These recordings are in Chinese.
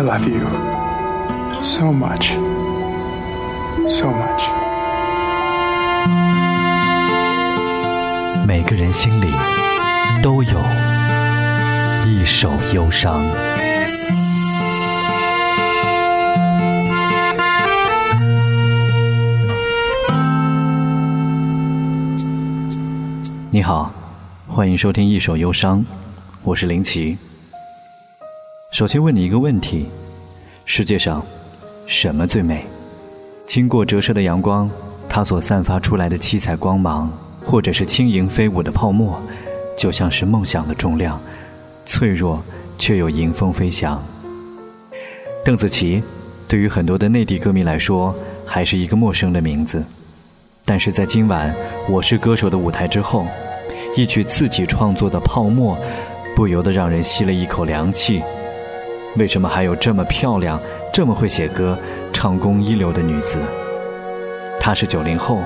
I love you so much, so much. 每个人心里都有一首忧伤。你好，欢迎收听《一首忧伤》，我是林奇。首先问你一个问题：世界上什么最美？经过折射的阳光，它所散发出来的七彩光芒，或者是轻盈飞舞的泡沫，就像是梦想的重量，脆弱却又迎风飞翔。邓紫棋，对于很多的内地歌迷来说，还是一个陌生的名字。但是在今晚《我是歌手》的舞台之后，一曲自己创作的《泡沫》，不由得让人吸了一口凉气。为什么还有这么漂亮、这么会写歌、唱功一流的女子？她是九零后，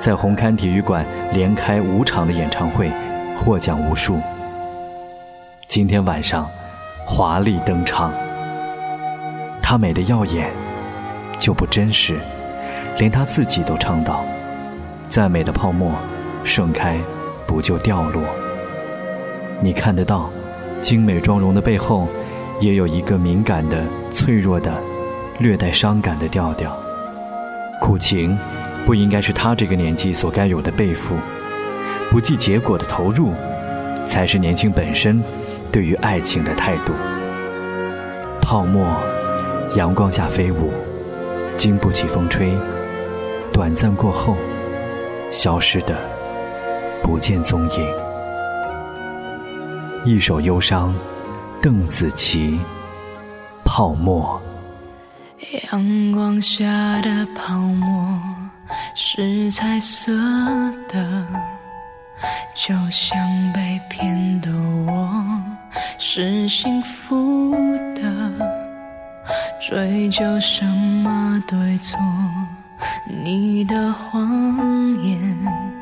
在红磡体育馆连开五场的演唱会，获奖无数。今天晚上，华丽登场。她美的耀眼，就不真实，连她自己都唱到。再美的泡沫，盛开不就掉落？你看得到，精美妆容的背后，也有一个敏感的、脆弱的、略带伤感的调调。苦情，不应该是他这个年纪所该有的背负；不计结果的投入，才是年轻本身对于爱情的态度。泡沫，阳光下飞舞，经不起风吹，短暂过后。消失的不见踪影，一首忧伤，邓紫棋，泡沫。阳光下的泡沫是彩色的，就像被骗的我是幸福的，追究什么对错？你的谎言，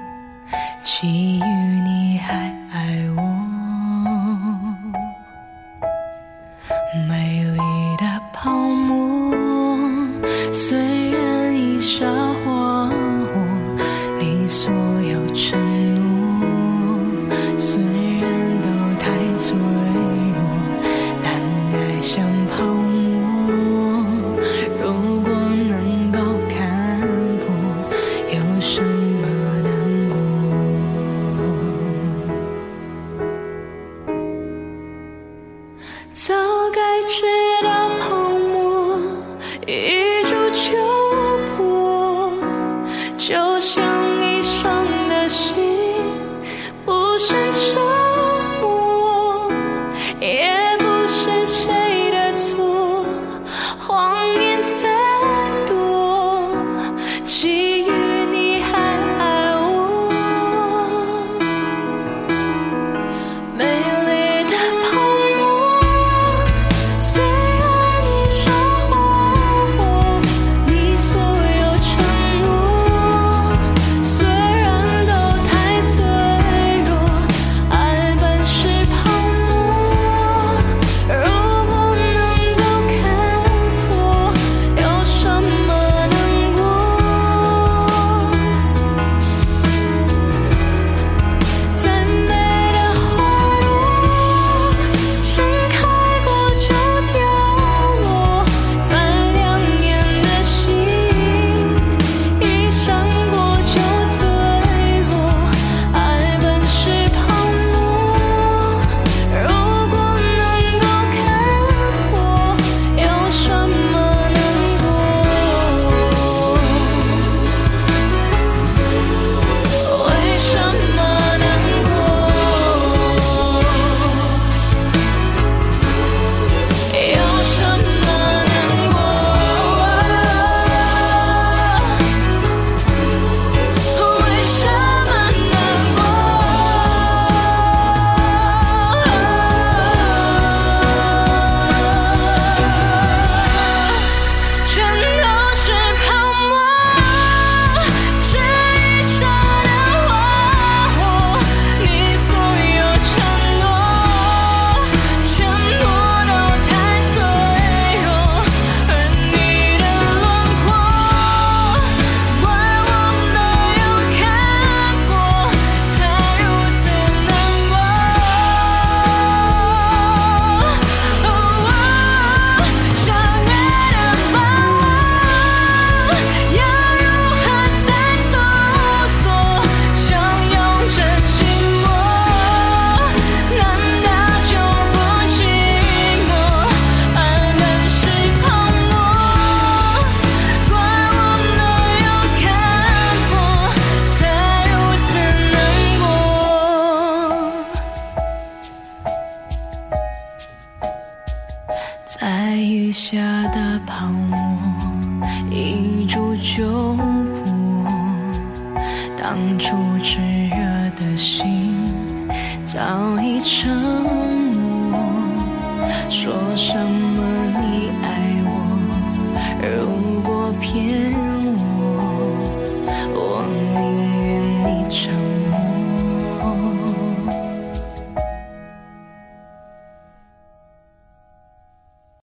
该知道泡沫一触就破，就像你伤的心不胜折磨，下的泡沫，一触就破。当初炽热的心早已沉默。说什么你爱我，如果骗。